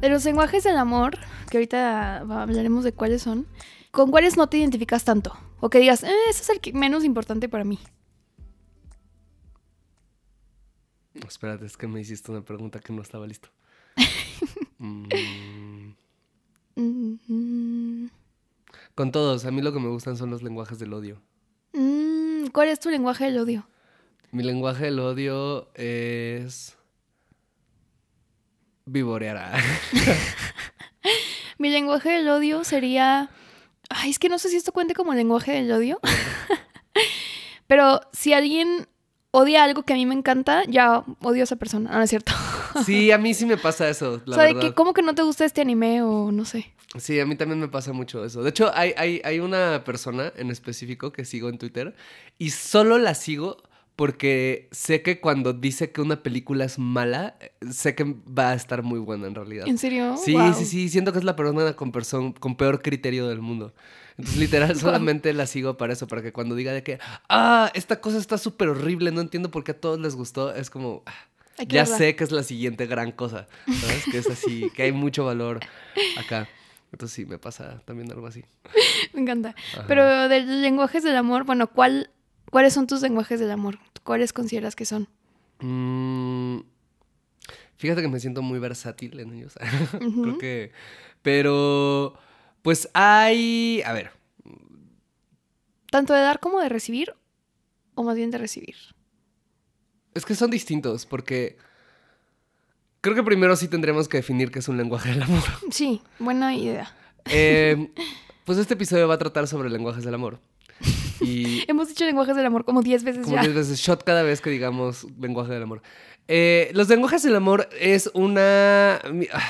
De los lenguajes del amor, que ahorita hablaremos de cuáles son, ¿con cuáles no te identificas tanto? O que digas, eh, ese es el que menos importante para mí. Espérate, es que me hiciste una pregunta que no estaba listo. Mm, Mm, mm, con todos, a mí lo que me gustan son los lenguajes del odio. mm, ¿Cuál es tu lenguaje del odio? Mi lenguaje del odio es... Vivorear. Mi lenguaje del odio sería. Ay, es que no sé si esto cuente como lenguaje del odio. Pero si alguien odia algo que a mí me encanta, ya odio a esa persona. No, no es cierto. Sí, a mí sí me pasa eso, la o sea, de verdad. que, ¿cómo que no te gusta este anime o no sé? Sí, a mí también me pasa mucho eso. De hecho, hay, hay, hay una persona en específico que sigo en Twitter y solo la sigo porque sé que cuando dice que una película es mala, sé que va a estar muy buena en realidad. ¿En serio? Sí, Wow. sí, sí, siento que es la persona con, person- con peor criterio del mundo. Entonces, literal, solamente la sigo para eso, para que cuando diga de que, ah, esta cosa está súper horrible, no entiendo por qué a todos les gustó, es como, ah, ya verla. sé que es la siguiente gran cosa, ¿sabes? Que es así, que hay mucho valor acá. Entonces sí, me pasa también algo así. Me encanta. Ajá. Pero de lenguajes del amor, bueno, ¿cuál, ¿cuáles son tus lenguajes del amor? ¿Cuáles consideras que son? Mm, fíjate que me siento muy versátil en ellos. Creo que... Pero, pues hay... A ver, ¿Tanto de dar como de recibir? ¿O más bien de recibir? es que son distintos porque... Creo que primero sí tendremos que definir qué es un lenguaje del amor. Sí, buena idea. Eh, pues este episodio va a tratar sobre lenguajes del amor. Y Hemos dicho lenguajes del amor como 10 veces como ya. 10 veces shot cada vez que digamos lenguaje del amor. Eh, los lenguajes del amor es una...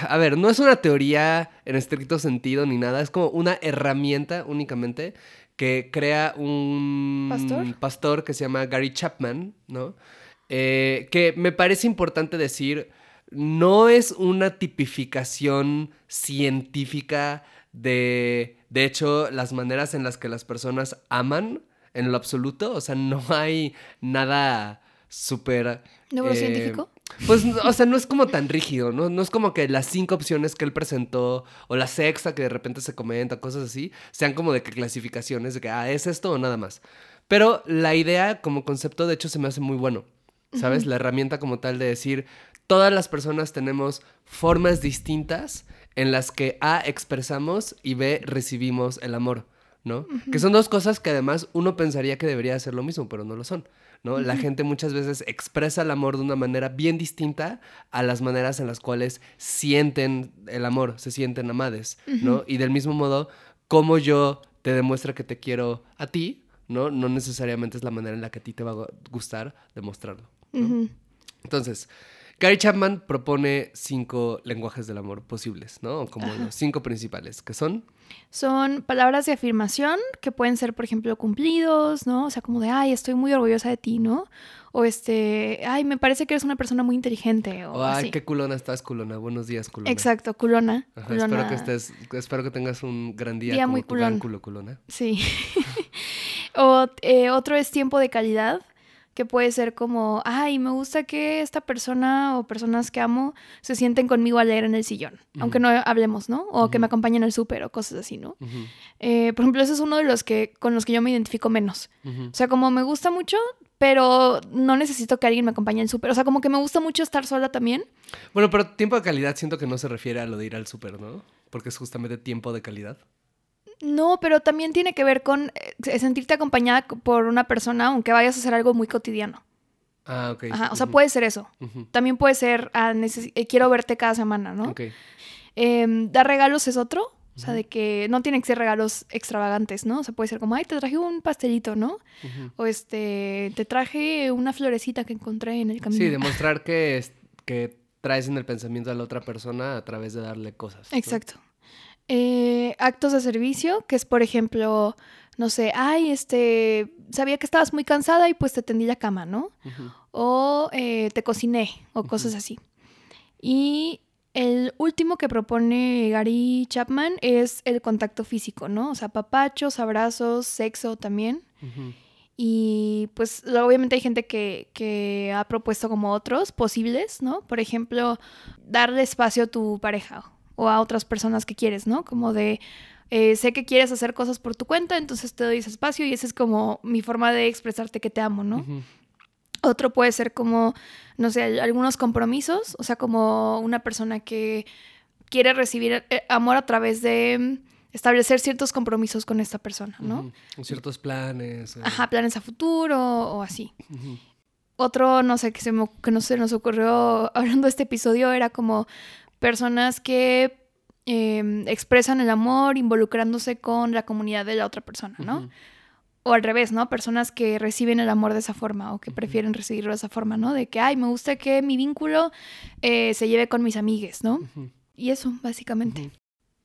A ver, no es una teoría en estricto sentido ni nada, es como una herramienta únicamente que crea un ¿Pastor? pastor que se llama Gary Chapman, ¿no? Eh, que me parece importante decir, no es una tipificación científica de, de hecho, las maneras en las que las personas aman en lo absoluto. O sea, no hay nada súper... ¿Neurocientífico? eh, pues, o sea, no es como tan rígido, ¿no? No es como que las cinco opciones que él presentó o la sexta que de repente se comenta, cosas así, sean como de que clasificaciones de que, ah, es esto o nada más. Pero la idea como concepto, de hecho, se me hace muy bueno, ¿sabes? La herramienta como tal de decir, todas las personas tenemos formas distintas en las que A, expresamos y B, recibimos el amor, ¿no? Que son dos cosas que además uno pensaría que debería ser lo mismo, pero no lo son. ¿no? La gente muchas veces expresa el amor de una manera bien distinta a las maneras en las cuales sienten el amor, se sienten amades, ¿no? Y del mismo modo, como yo te demuestra que te quiero a ti, ¿no? No necesariamente es la manera en la que a ti te va a gustar demostrarlo. ¿no? Entonces, Gary Chapman propone cinco lenguajes del amor posibles, ¿no? Como los cinco principales, que son... Son palabras de afirmación que pueden ser, por ejemplo, cumplidos, ¿no? O sea, como de, ay, estoy muy orgullosa de ti, ¿no? O este, ay, me parece que eres una persona muy inteligente. O ay, así. qué culona estás, culona. Buenos días, culona. Exacto, culona. Ajá, culona. Espero que estés, espero que tengas un gran día, Día como muy gran culón. culo, culona. Sí. o eh, otro es tiempo de calidad, que puede ser como, ay, me gusta que esta persona o personas que amo se sienten conmigo a leer en el sillón, aunque no hablemos, ¿no? O que me acompañen al súper o cosas así, ¿no? Eh, por ejemplo, ese es uno de los que con los que yo me identifico menos. O sea, como me gusta mucho, pero no necesito que alguien me acompañe al súper. O sea, como que me gusta mucho estar sola también. Bueno, pero tiempo de calidad siento que no se refiere a lo de ir al súper, ¿no? Porque es justamente tiempo de calidad. No, pero también tiene que ver con eh, sentirte acompañada por una persona, aunque vayas a hacer algo muy cotidiano. Ah, ok. Ajá, o sea, puede ser eso. También puede ser, ah, eh, quiero verte cada semana, ¿no? Ok. Em, dar regalos es otro. O sea, de que no tienen que ser regalos extravagantes, ¿no? O sea, puede ser como, ay, te traje un pastelito, ¿no? O este, te traje una florecita que encontré en el camino. Sí, demostrar que, que traes en el pensamiento a la otra persona a través de darle cosas. ¿no? Exacto. Eh, actos de servicio, que es por ejemplo, no sé, ay, este, sabía que estabas muy cansada y pues te tendí la cama, ¿no? O eh, te cociné, o cosas así. Y el último que propone Gary Chapman es el contacto físico, ¿no? O sea, papachos, abrazos, sexo también. Y pues obviamente hay gente que, que ha propuesto como otros posibles, ¿no? Por ejemplo, darle espacio a tu pareja o a otras personas que quieres, ¿no? Como de, eh, sé que quieres hacer cosas por tu cuenta, entonces te doy ese espacio y esa es como mi forma de expresarte que te amo, ¿no? Otro puede ser como, no sé, algunos compromisos, o sea, como una persona que quiere recibir eh, amor a través de mm, establecer ciertos compromisos con esta persona, ¿no? Ciertos planes. eh. Ajá, planes a futuro o así. Otro, no sé, que, se me- que no se nos ocurrió hablando de este episodio era como personas que eh, expresan el amor involucrándose con la comunidad de la otra persona, ¿no? O al revés, ¿no? Personas que reciben el amor de esa forma o que prefieren recibirlo de esa forma, ¿no? De que, ay, me gusta que mi vínculo eh, se lleve con mis amigues, ¿no? Y eso, básicamente.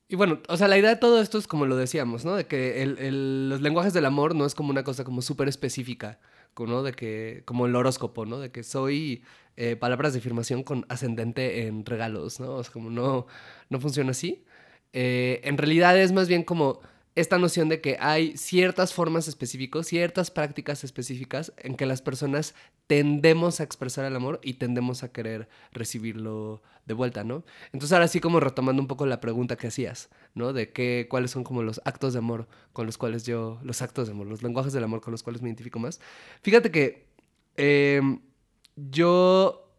Y bueno, o sea, la idea de todo esto es como lo decíamos, ¿no? De que el- el- los lenguajes del amor no es como una cosa como súper específica, ¿no? De que, como el horóscopo, ¿no? De que soy eh, palabras de afirmación con ascendente en regalos, ¿no? O como no, no funciona así. Eh, en realidad es más bien como esta noción de que hay ciertas formas específicas, ciertas prácticas específicas en que las personas tendemos a expresar el amor y tendemos a querer recibirlo de vuelta, ¿no? Entonces ahora sí como retomando un poco la pregunta que hacías, ¿no? De qué, cuáles son como los actos de amor con los cuales yo, los actos de amor, los lenguajes del amor con los cuales me identifico más. Fíjate que em, yo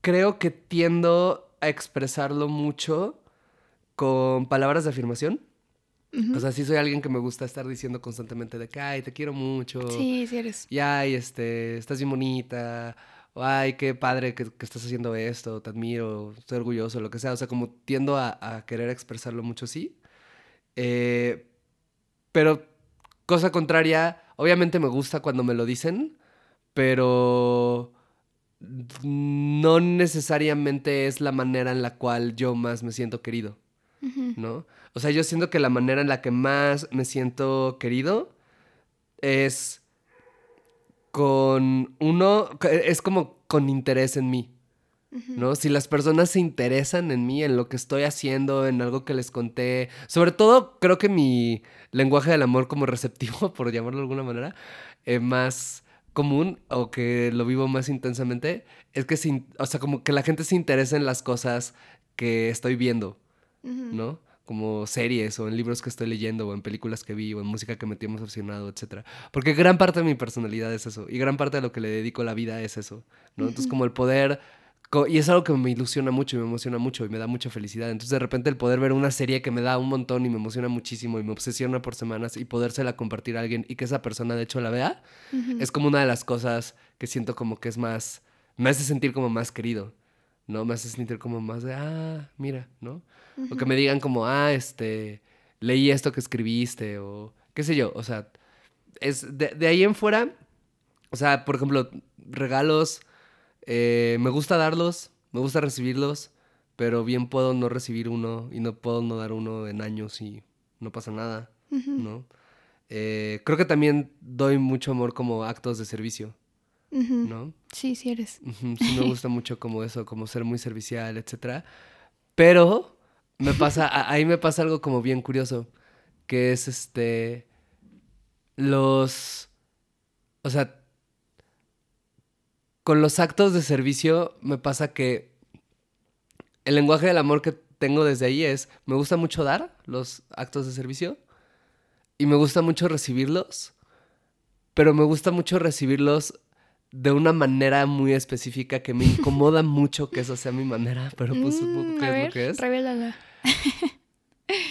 creo que tiendo a expresarlo mucho con palabras de afirmación. O sea, sí soy alguien que me gusta estar diciendo constantemente de que, ay, te quiero mucho. sí, sí eres. Y ay, este, estás bien bonita. O ay, qué padre que, que estás haciendo esto. Te admiro, estoy orgulloso, lo que sea. O sea, como tiendo a, a querer expresarlo mucho, sí. Eh, pero, cosa contraria, obviamente me gusta cuando me lo dicen, pero no necesariamente es la manera en la cual yo más me siento querido. ¿no? O sea, yo siento que la manera en la que más me siento querido es con uno, es como con interés en mí. ¿no? Si las personas se interesan en mí, en lo que estoy haciendo, en algo que les conté, sobre todo creo que mi lenguaje del amor como receptivo, por llamarlo de alguna manera, eh, más común o que lo vivo más intensamente, es que, se o sea, como que la gente se interesa en las cosas que estoy viendo. ¿no? Como series o en libros que estoy leyendo o en películas que vi o en música que me tiene emocionado, etc. Porque gran parte de mi personalidad es eso y gran parte de lo que le dedico a la vida es eso, ¿no? Entonces como el poder... Y es algo que me ilusiona mucho y me emociona mucho y me da mucha felicidad. Entonces de repente el poder ver una serie que me da un montón y me emociona muchísimo y me obsesiona por semanas y podérsela compartir a alguien y que esa persona de hecho la vea, es como una de las cosas que siento como que es más, me hace sentir como más querido, ¿no? Me hace sentir como más de, ah, mira, ¿no? O que me digan como, ah, este, leí esto que escribiste o qué sé yo, o sea, es de, de ahí en fuera, o sea, por ejemplo, regalos, eh, me gusta darlos, me gusta recibirlos, pero bien puedo no recibir uno y no puedo no dar uno en años y no pasa nada. ¿no? Eh, creo que también doy mucho amor como actos de servicio, ¿no? Sí, sí eres. Sí me gusta mucho como eso, como ser muy servicial, etcétera. Pero me pasa, ahí me pasa algo como bien curioso, que es este, los, o sea, con los actos de servicio me pasa que el lenguaje del amor que tengo desde ahí es, me gusta mucho dar los actos de servicio y me gusta mucho recibirlos, pero me gusta mucho recibirlos de una manera muy específica que me incomoda mucho que esa sea mi manera, pero pues supongo Mm, que a es ver, lo que es. revélala.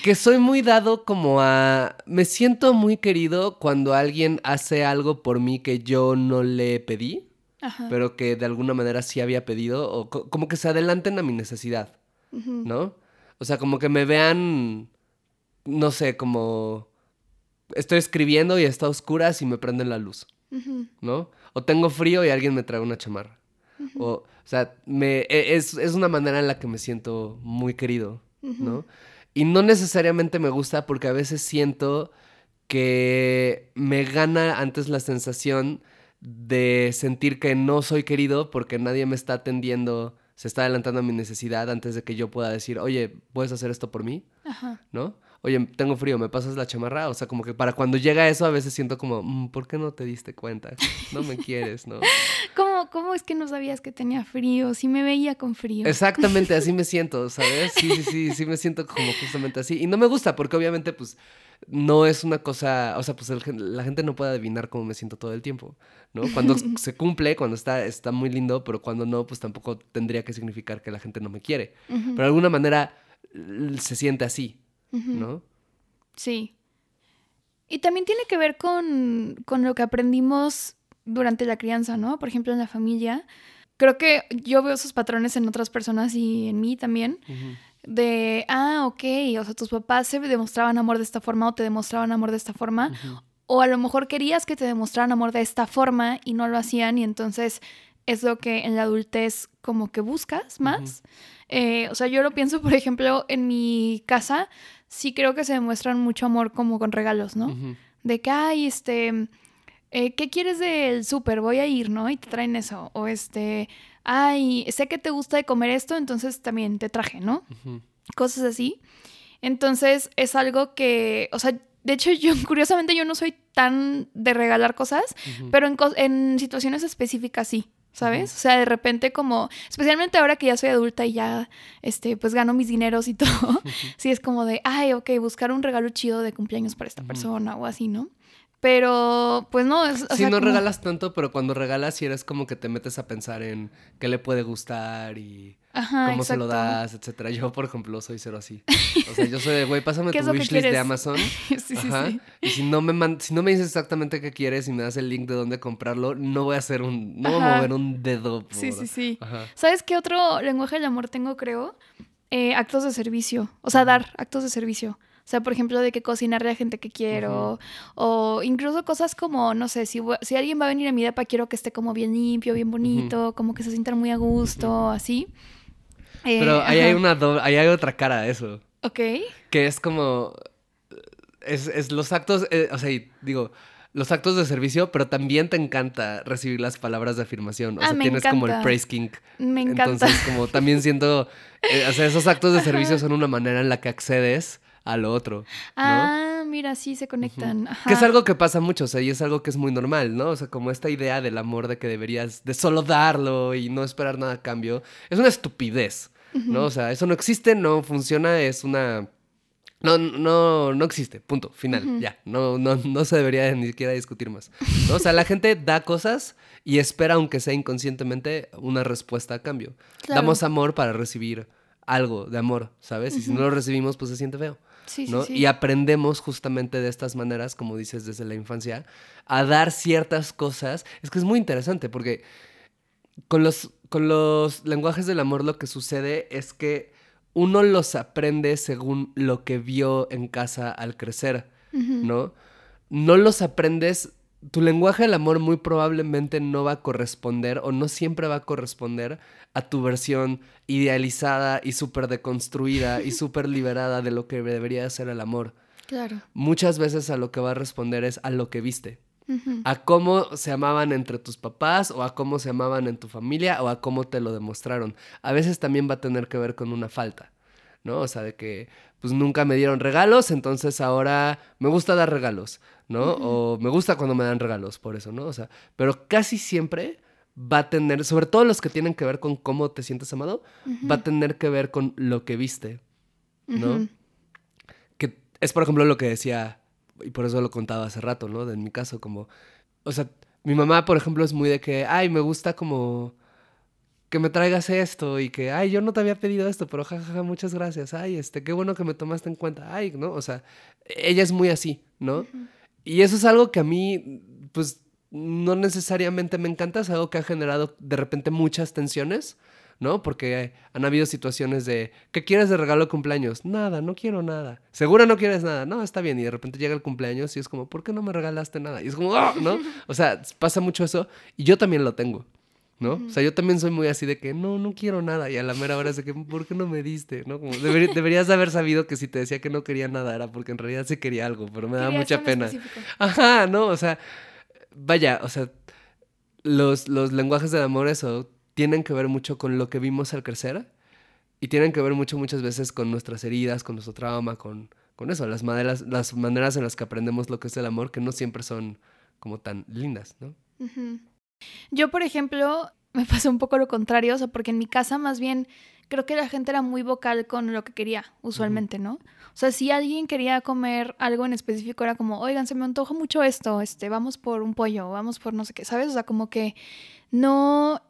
Que soy muy dado como a... Me siento muy querido cuando alguien hace algo por mí que yo no le pedí, Ajá. pero que de alguna manera sí había pedido, o co- como que se adelanten a mi necesidad. ¿no? O sea, como que me vean, no sé, como... Estoy escribiendo y está a oscuras y me prenden la luz. ¿no? O tengo frío y alguien me trae una chamarra. O O sea, me, e, es, es una manera en la que me siento muy querido, ¿no? Y no necesariamente me gusta porque a veces siento que me gana antes la sensación de sentir que no soy querido porque nadie me está atendiendo, se está adelantando a mi necesidad antes de que yo pueda decir, oye, ¿puedes hacer esto por mí? Ajá. ¿No? Oye, tengo frío, ¿me pasas la chamarra? O sea, como que para cuando llega eso a veces siento como, "Mm, ¿por qué no te diste cuenta? No me quieres, ¿no? ¿Cómo, ¿Cómo es que no sabías que tenía frío? Si me veía con frío. Exactamente, así me siento, ¿sabes? Sí, sí, sí, sí me siento como justamente así. Y no me gusta porque obviamente pues no es una cosa, o sea, pues el la gente no puede adivinar cómo me siento todo el tiempo, ¿no? Cuando se cumple, cuando está, está muy lindo, pero cuando no, pues tampoco tendría que significar que la gente no me quiere. Pero de alguna manera se siente así, ¿no? Sí. Y también tiene que ver con, con lo que aprendimos durante la crianza, ¿no? Por ejemplo, en la familia. Creo que yo veo esos patrones en otras personas y en mí también. De, ah, ok, o sea, tus papás se demostraban amor de esta forma o te demostraban amor de esta forma. O a lo mejor querías que te demostraran amor de esta forma y no lo hacían y entonces es lo que en la adultez como que buscas más. Eh, o sea, yo lo pienso, por ejemplo, en mi casa, sí creo que se demuestran mucho amor como con regalos, ¿no? De que, ay, este, eh, ¿qué quieres del súper? Voy a ir, ¿no? Y te traen eso. O este, ay, sé que te gusta de comer esto, entonces también te traje, ¿no? Cosas así. Entonces es algo que, o sea, de hecho yo curiosamente yo no soy tan de regalar cosas, pero en, en situaciones específicas sí, ¿sabes? O sea, de repente como, especialmente ahora que ya soy adulta y ya, este, pues gano mis dineros y todo, sí es como de, ay, ok, buscar un regalo chido de cumpleaños para esta persona o así, ¿no? Pero, pues no, es, o Sí, sea, no como- regalas tanto, pero cuando regalas sí eres como que te metes a pensar en qué le puede gustar y Ajá, cómo se lo exacto. das, etcétera. Yo, por ejemplo, soy cero así. O sea, yo soy de, güey, pásame ¿Qué tu wishlist de? Amazon. sí, sí, Ajá. sí. Y si no me man- si no me dices exactamente qué quieres y me das el link de dónde comprarlo, no voy a hacer un, no voy a mover un dedo. Por... Sí, sí, sí. Ajá. ¿Sabes qué otro lenguaje del amor tengo, creo? Eh, actos de servicio. O sea, dar actos de servicio. O sea, por ejemplo, de que cocinarle a gente que quiero. O incluso cosas como, no sé, si, si alguien va a venir a mi depa, quiero que esté como bien limpio, bien bonito, como que se sientan muy a gusto, así. Eh, Pero ahí hay ajá. una doble- ahí hay otra cara a eso. Ok. Que es como. Es, es los actos. eh, o sea, digo. Los actos de servicio, pero también te encanta recibir las palabras de afirmación. O Ah, sea, me tienes como el encanta. praise king. Me encanta. Entonces, como también siento. eh, o sea, esos actos de servicio son una manera en la que accedes a lo otro. ¿no? ah, mira, sí se conectan. Ajá. Que es algo que pasa mucho, o sea, y es algo que es muy normal, ¿no? O sea, como esta idea del amor de que deberías de solo darlo y no esperar nada a cambio, es una estupidez, ¿no? O sea, eso no existe, no funciona, es una... No, no, no existe, punto, final, ya, no, no, no se debería ni siquiera discutir más, ¿no? O sea, la gente da cosas y espera, aunque sea inconscientemente, una respuesta a cambio. Claro. Damos amor para recibir algo de amor, ¿sabes? Y si no lo recibimos, pues se siente feo. Sí, ¿no? sí. Y aprendemos justamente de estas maneras, como dices desde la infancia, a dar ciertas cosas. Es que es muy interesante porque con los, con los lenguajes del amor lo que sucede es que uno los aprende según lo que vio en casa al crecer. ¿no? No los aprendes, tu lenguaje del amor muy probablemente no va a corresponder o no siempre va a corresponder a tu versión idealizada y súper deconstruida y súper liberada de lo que debería ser el amor. Claro. Muchas veces a lo que va a responder es a lo que viste, a cómo se amaban entre tus papás o a cómo se amaban en tu familia o a cómo te lo demostraron. A veces también va a tener que ver con una falta, ¿no? O sea, de que pues nunca me dieron regalos, entonces ahora me gusta dar regalos, ¿no? O me gusta cuando me dan regalos, por eso, ¿no? O sea, pero casi siempre va a tener, sobre todo los que tienen que ver con cómo te sientes amado, va a tener que ver con lo que viste, ¿no? Que es por ejemplo lo que decía, y por eso lo contaba hace rato, ¿no? De en mi caso, como, o sea, mi mamá, por ejemplo, es muy de que, ay, me gusta como que me traigas esto y que, ay, yo no te había pedido esto, pero jajaja, muchas gracias, ay, este, qué bueno que me tomaste en cuenta, ay, ¿no? O sea, ella es muy así, ¿no? Y eso es algo que a mí, pues, no necesariamente me encanta, es algo que ha generado de repente muchas tensiones, ¿no? Porque han habido situaciones de, ¿qué quieres de regalo de cumpleaños? Nada, no quiero nada. ¿Seguro no quieres nada? No, está bien. Y de repente llega el cumpleaños y es como, ¿por qué no me regalaste nada? Y es como, "Ah", ¿no? O sea, pasa mucho eso y yo también lo tengo, ¿no? O sea, yo también soy muy así de que no, no quiero nada. Y a la mera hora es de que, ¿por qué no me diste? ¿No? Como deberías haber sabido que si te decía que no quería nada era porque en realidad sí quería algo, pero me da mucha pena. Ajá, no, o sea, vaya, o sea, los, los lenguajes del amor, eso, tienen que ver mucho con lo que vimos al crecer y tienen que ver mucho muchas veces con nuestras heridas, con nuestro trauma, con, con eso, las maneras, las maneras en las que aprendemos lo que es el amor, que no siempre son como tan lindas, ¿no? Yo, por ejemplo, me pasó un poco lo contrario, o sea, porque en mi casa más bien creo que la gente era muy vocal con lo que quería, usualmente, ¿no? O sea, si alguien quería comer algo en específico, era como, oigan, se me antoja mucho esto, este, vamos por un pollo, vamos por no sé qué, ¿sabes? O sea, como que no,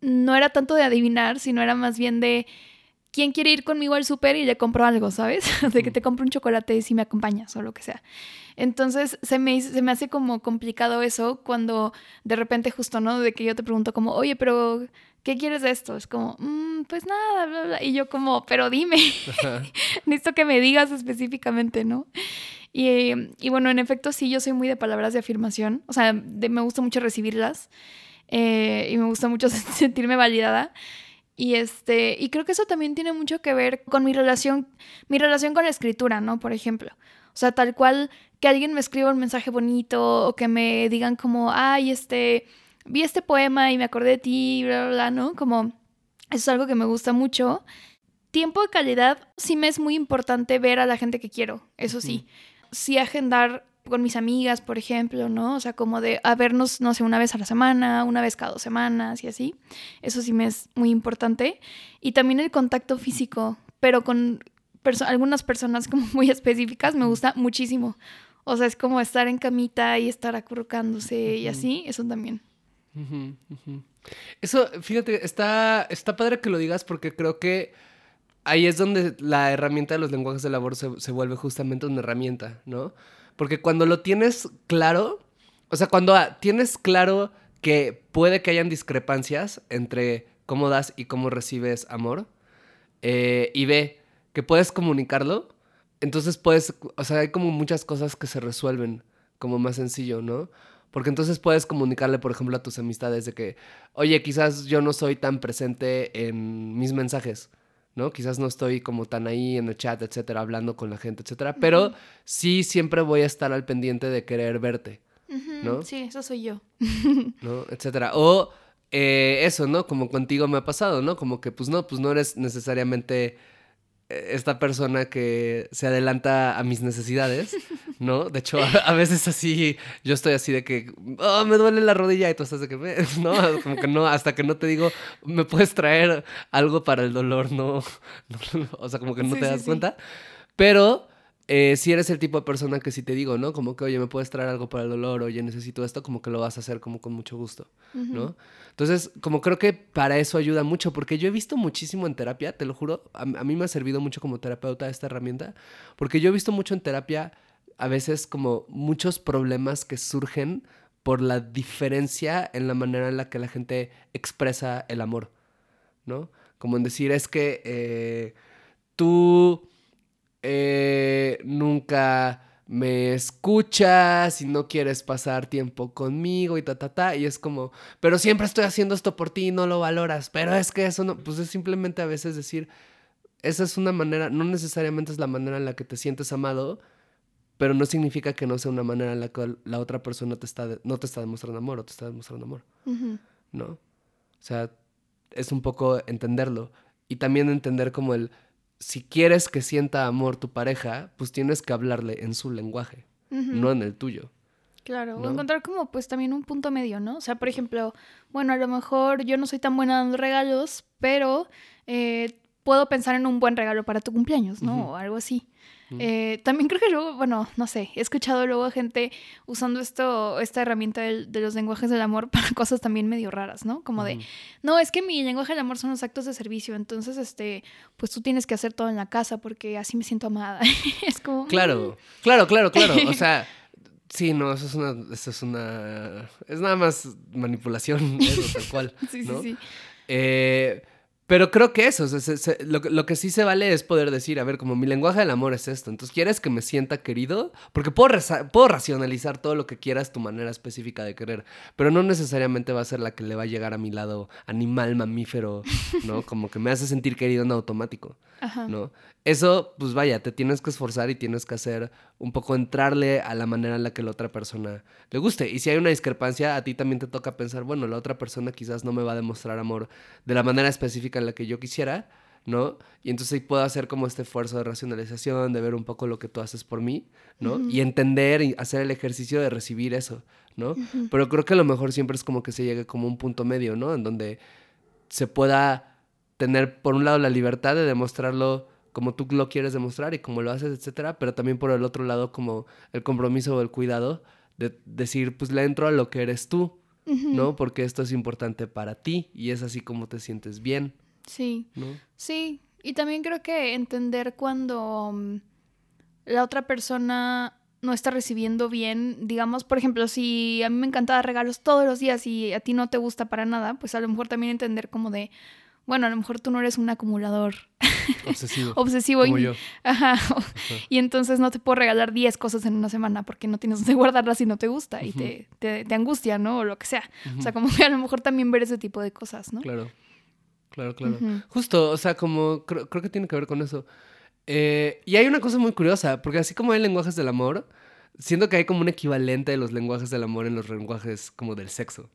no era tanto de adivinar, sino era más bien de, ¿quién quiere ir conmigo al súper y le compro algo, ¿sabes? de que te compro un chocolate si me acompañas o lo que sea. Entonces se me, se me hace como complicado eso cuando de repente justo, ¿no? De que yo te pregunto como, oye, pero ¿qué quieres de esto? Es como, mm, pues nada, bla, bla. Y yo como, pero dime, necesito que me digas específicamente, ¿no? Y, y, bueno, en efecto sí, yo soy muy de palabras de afirmación, o sea, me gusta mucho recibirlas eh, y me gusta mucho sentirme validada. Y este, y creo que eso también tiene mucho que ver con mi relación, mi relación con la escritura, ¿no? Por ejemplo. O sea, tal cual que alguien me escriba un mensaje bonito o que me digan como, ay, este, vi este poema y me acordé de ti, bla, bla, bla, ¿no? Como, eso es algo que me gusta mucho. Tiempo de calidad, sí me es muy importante ver a la gente que quiero, eso sí. Sí agendar con mis amigas, por ejemplo, ¿no? O sea, como de a vernos, no sé, una vez a la semana, una vez cada dos semanas y así. Eso sí me es muy importante. Y también el contacto físico, pero con algunas personas como muy específicas me gusta muchísimo. O sea, es como estar en camita y estar acurrucándose y así, eso también. Eso, fíjate, está, está padre que lo digas porque creo que ahí es donde la herramienta de los lenguajes de labor se, se vuelve justamente una herramienta, ¿no? Porque cuando lo tienes claro, o sea, cuando tienes claro que puede que hayan discrepancias entre cómo das y cómo recibes amor, eh, y ve que puedes comunicarlo, entonces puedes, o sea, hay como muchas cosas que se resuelven como más sencillo, ¿no? Porque entonces puedes comunicarle, por ejemplo, a tus amistades de que, oye, quizás yo no soy tan presente en mis mensajes. ¿no? Quizás no estoy como tan ahí en el chat, etcétera, hablando con la gente, etcétera, pero sí siempre voy a estar al pendiente de querer verte, ¿no? Sí, eso soy yo. ¿No? Etcétera. O eh, eso, ¿no? Como contigo me ha pasado, ¿no? Como que, pues no, pues no eres necesariamente esta persona que se adelanta a mis necesidades, ¿no? De hecho, a, veces así, yo estoy así de que, oh, me duele la rodilla y tú estás de que, ¿no? Como que no, hasta que no te digo, me puedes traer algo para el dolor, no, o sea, como que no te das cuenta. Pero eh, si eres el tipo de persona que si te digo, ¿no? Como que, oye, me puedes traer algo para el dolor, oye, necesito esto, como que lo vas a hacer como con mucho gusto, ¿no? Entonces, como creo que para eso ayuda mucho, porque yo he visto muchísimo en terapia, te lo juro, a, mí me ha servido mucho como terapeuta esta herramienta, porque yo he visto mucho en terapia a veces como muchos problemas que surgen por la diferencia en la manera en la que la gente expresa el amor, ¿no? Como en decir, es que eh, tú eh, nunca me escuchas y no quieres pasar tiempo conmigo y ta, ta, ta. Y es como, pero siempre estoy haciendo esto por ti y no lo valoras. Pero es que eso no, pues es simplemente a veces decir, esa es una manera, no necesariamente es la manera en la que te sientes amado, pero no significa que no sea una manera en la que la otra persona te está, no te está demostrando amor o te está demostrando amor. ¿No? O sea, es un poco entenderlo. Y también entender como el si quieres que sienta amor tu pareja, pues tienes que hablarle en su lenguaje, no en el tuyo. Claro, o encontrar como pues también un punto medio, ¿no? O sea, por ejemplo, bueno, a lo mejor yo no soy tan buena dando regalos, pero eh, puedo pensar en un buen regalo para tu cumpleaños, ¿no? O algo así. Eh, también creo que luego, bueno, no sé, he escuchado luego a gente usando esto, esta herramienta de, los lenguajes del amor para cosas también medio raras, ¿no? Como de, no, es que mi lenguaje del amor son los actos de servicio, entonces, este, pues tú tienes que hacer todo en la casa porque así me siento amada. es como... Claro, mm". claro, claro, claro. O sea, sí, no, eso es una, eso es una, es nada más manipulación, eso, tal cual. sí, sí, sí. Eh, Pero creo que eso, o sea, se- se- lo, que- lo que sí se vale es poder decir, a ver, como mi lenguaje del amor es esto, entonces quieres que me sienta querido, porque puedo, reza- puedo racionalizar todo lo que quieras, tu manera específica de querer, pero no necesariamente va a ser la que le va a llegar a mi lado animal, mamífero, ¿no? Como que me hace sentir querido en automático, Ajá. ¿no? Eso, pues vaya, te tienes que esforzar y tienes que hacer un poco entrarle a la manera en la que la otra persona le guste. Y si hay una discrepancia, a ti también te toca pensar, bueno, la otra persona quizás no me va a demostrar amor de la manera específica en la que yo quisiera, ¿no? Y entonces ahí puedo hacer como este esfuerzo de racionalización, de ver un poco lo que tú haces por mí, ¿no? Y entender y hacer el ejercicio de recibir eso, ¿no? Pero creo que lo mejor siempre es como que se llegue como un punto medio, ¿no? En donde se pueda tener, por un lado, la libertad de demostrarlo como tú lo quieres demostrar y como lo haces, etcétera, pero también por el otro lado como el compromiso o el cuidado de decir, pues le entro a lo que eres tú, ¿no? Porque esto es importante para ti y es así como te sientes bien, Sí. ¿no? Sí, y también creo que entender cuando mm, la otra persona no está recibiendo bien, digamos, por ejemplo, si a mí me encanta dar regalos todos los días y a ti no te gusta para nada, pues a lo mejor también entender como de, bueno, a lo mejor tú no eres un acumulador Obsesivo. obsesivo como y, yo. Ajá, y entonces no te puedo regalar 10 cosas en una semana porque no tienes donde guardarlas si no te gusta y te, te, te angustia, ¿no? O lo que sea. O sea, como que a lo mejor también ver ese tipo de cosas, ¿no? Claro, claro, claro. Justo, o sea, como creo, creo que tiene que ver con eso. Eh, y hay una cosa muy curiosa, porque así como hay lenguajes del amor, siento que hay como un equivalente de los lenguajes del amor en los lenguajes como del sexo.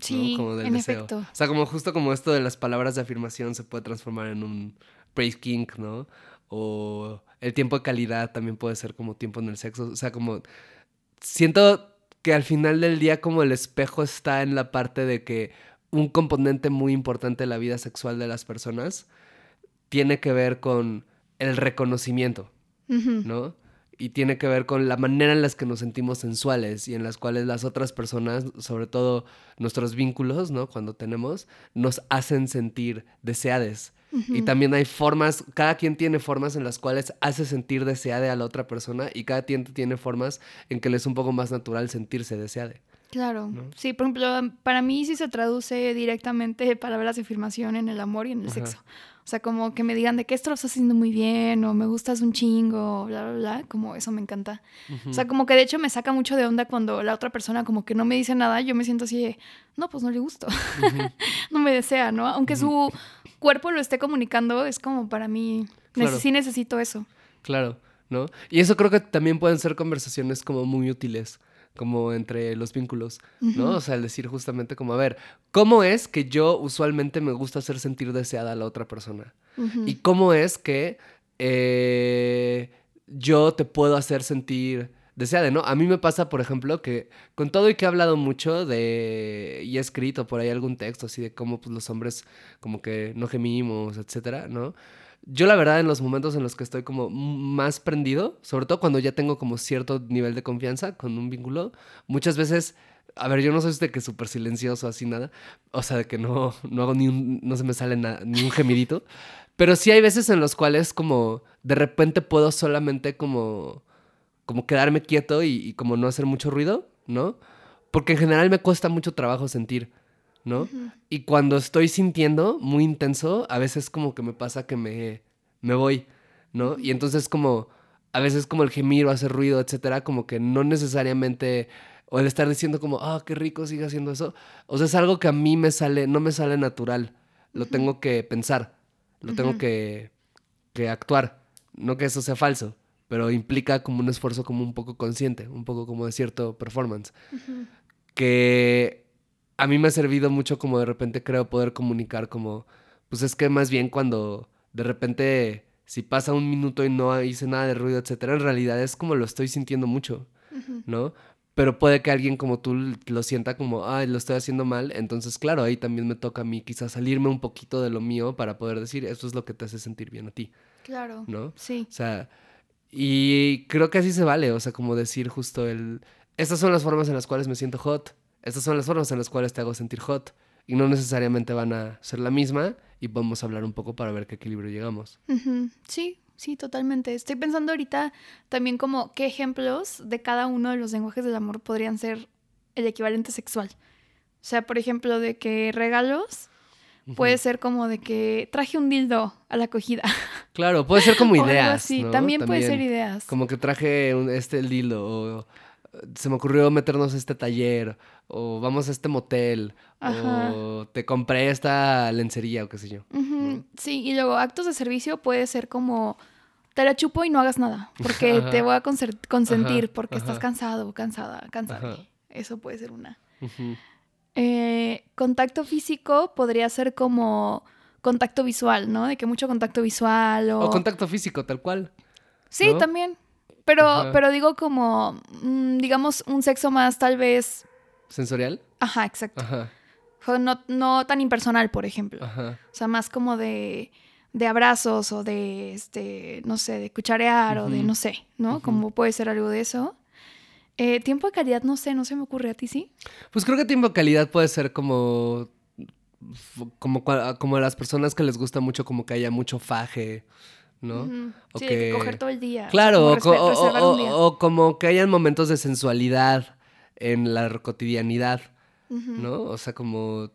¿No? Sí, Como del en deseo. efecto. O sea, como justo como esto de las palabras de afirmación se puede transformar en un praise king, ¿no? O el tiempo de calidad también puede ser como tiempo en el sexo. O sea, como siento que al final del día como el espejo está en la parte de que un componente muy importante de la vida sexual de las personas tiene que ver con el reconocimiento. ¿no? Y tiene que ver con la manera en las que nos sentimos sensuales y en las cuales las otras personas, sobre todo nuestros vínculos, ¿no? Cuando tenemos, nos hacen sentir deseades. Y también hay formas, cada quien tiene formas en las cuales hace sentir deseade a la otra persona y cada quien tiene formas en que le es un poco más natural sentirse deseade. Claro. ¿no? Sí, por ejemplo, para mí sí se traduce directamente palabras de afirmación en el amor y en el Ajá. sexo. O sea, como que me digan de que esto lo estás haciendo muy bien o me gustas un chingo, bla, bla, bla, como eso me encanta. O sea, como que de hecho me saca mucho de onda cuando la otra persona como que no me dice nada, yo me siento así de, no, pues no le gusto, no me desea, ¿no? Aunque su cuerpo lo esté comunicando, es como para mí, neces- Claro. sí necesito eso. Claro, ¿no? Y eso creo que también pueden ser conversaciones como muy útiles, como entre los vínculos, ¿no? O sea, el decir justamente como, a ver, ¿cómo es que yo usualmente me gusta hacer sentir deseada a la otra persona? ¿Y cómo es que eh, yo te puedo hacer sentir deseada, ¿no? A mí me pasa, por ejemplo, que con todo y que he hablado mucho de y he escrito por ahí algún texto así de cómo pues, los hombres como que no gemimos, etcétera, ¿no? Yo la verdad en los momentos en los que estoy como más prendido, sobre todo cuando ya tengo como cierto nivel de confianza con un vínculo, muchas veces, a ver, yo no soy de que súper silencioso así nada, o sea, de que no, no hago ni un, no se me sale na- ni un gemidito, pero sí hay veces en los cuales como de repente puedo solamente como, como quedarme quieto y, y como no hacer mucho ruido, ¿no? Porque en general me cuesta mucho trabajo sentir, ¿no? Y cuando estoy sintiendo muy intenso, a veces como que me pasa que me, me voy, ¿no? Y entonces como, a veces como el gemir o hacer ruido, etcétera, como que no necesariamente, o el estar diciendo como, ah, qué rico, sigue haciendo eso. O sea, es algo que a mí me sale, no me sale natural. Lo tengo que pensar, lo tengo que, que actuar. No que eso sea falso, pero implica como un esfuerzo como un poco consciente, un poco como de cierto performance que a mí me ha servido mucho como de repente creo poder comunicar como, pues es que más bien cuando de repente si pasa un minuto y no hice nada de ruido, etcétera, en realidad es como lo estoy sintiendo mucho. ¿no? Pero puede que alguien como tú lo sienta como, ay, lo estoy haciendo mal. Entonces, claro, ahí también me toca a mí quizás salirme un poquito de lo mío para poder decir, esto es lo que te hace sentir bien a ti, Claro. ¿no? Sí. O sea, y creo que así se vale, o sea, como decir justo el, estas son las formas en las cuales me siento hot, estas son las formas en las cuales te hago sentir hot, y no necesariamente van a ser la misma, y vamos a hablar un poco para ver qué equilibrio llegamos. Sí, sí, totalmente. Estoy pensando ahorita también como qué ejemplos de cada uno de los lenguajes del amor podrían ser el equivalente sexual. O sea, por ejemplo, de que regalos Puede ser como de que traje un dildo a la acogida. Claro, puede ser como ideas. así. ¿no? También, puede ser ideas. Como que traje un- este el dildo, o se me ocurrió meternos a este taller, o vamos a este motel, Ajá. o te compré esta lencería, o qué sé yo. Sí, y luego actos de servicio puede ser como te la chupo y no hagas nada, porque Ajá. te voy a consentir Ajá, porque estás cansado, cansada, cansada. Eso puede ser una. Eh, contacto físico podría ser como contacto visual, ¿no? De que mucho contacto visual o... O contacto físico, tal cual. sí, ¿no? también. Pero, Ajá. pero digo como, mm, digamos, un sexo más tal vez... ¿Sensorial? Ajá, exacto. Ajá, No, no tan impersonal, por ejemplo. ajá. O sea, más como de, de abrazos o de, este, no sé, de cucharear o de, no sé, ¿no? Como puede ser algo de eso. Eh, tiempo de calidad, no sé, no se me ocurre a ti, ¿sí? Pues creo que tiempo de calidad puede ser como. Como, como a las personas que les gusta mucho, como que haya mucho faje, ¿no? Ujú. O Sí, de que que- coger todo el día. Claro, como o, co- respe- o- día. como que hayan momentos de sensualidad en la cotidianidad. ¿no? O sea, como...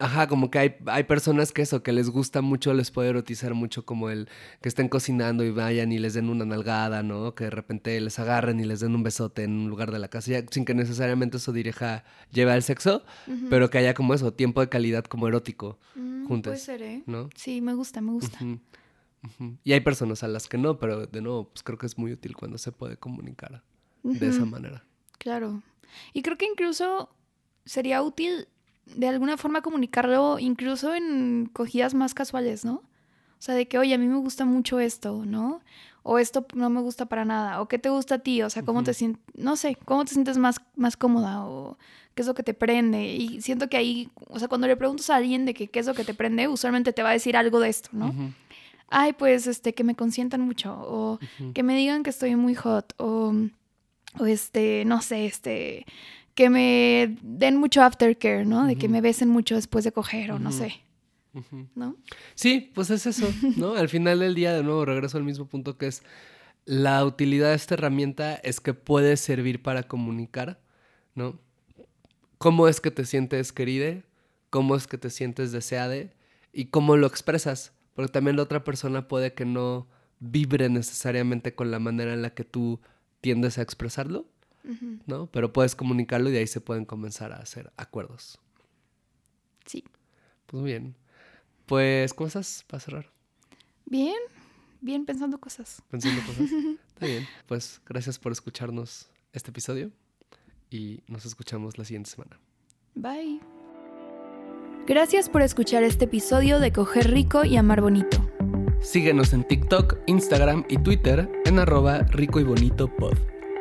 Ajá, como que hay, hay personas que eso, que les gusta mucho, les puede erotizar mucho como el que estén cocinando y vayan y les den una nalgada, ¿no? Que de repente les agarren y les den un besote en un lugar de la casa, ya sin que necesariamente eso dirija, lleve al sexo, pero que haya como eso, tiempo de calidad como erótico, Mm, juntas, Puede ser, ¿eh? ¿no? Sí, me gusta, me gusta. Y hay personas a las que no, pero de nuevo, pues creo que es muy útil cuando se puede comunicar de esa manera. Claro. Y creo que incluso sería útil de alguna forma comunicarlo incluso en cogidas más casuales, ¿no? O sea, de que, oye, a mí me gusta mucho esto, ¿no? O esto no me gusta para nada. O qué te gusta a ti, o sea, cómo te sientes, no sé, cómo te sientes más, más cómoda o qué es lo que te prende. Y siento que ahí, o sea, cuando le preguntas a alguien de que qué es lo que te prende, usualmente te va a decir algo de esto, ¿no? Ay, pues, este, que me consientan mucho. O que me digan que estoy muy hot o, o este, no sé, este, que me den mucho aftercare, ¿no? De que me besen mucho después de coger o no sé. ¿no? Sí, pues es eso, ¿no? Al final del día, de nuevo, regreso al mismo punto que es la utilidad de esta herramienta es que puede servir para comunicar, ¿no? Cómo es que te sientes querida, cómo es que te sientes deseada y cómo lo expresas, porque también la otra persona puede que no vibre necesariamente con la manera en la que tú tiendes a expresarlo, ¿no? Pero puedes comunicarlo y de ahí se pueden comenzar a hacer acuerdos. Sí. Pues muy bien. Pues, ¿cómo estás para cerrar? Bien, bien pensando cosas. pensando cosas. Está bien. Pues gracias por escucharnos este episodio y nos escuchamos la siguiente semana. Bye. Gracias por escuchar este episodio de Coger Rico y Amar Bonito. Síguenos en TikTok, Instagram y Twitter en arroba rico y bonito pod.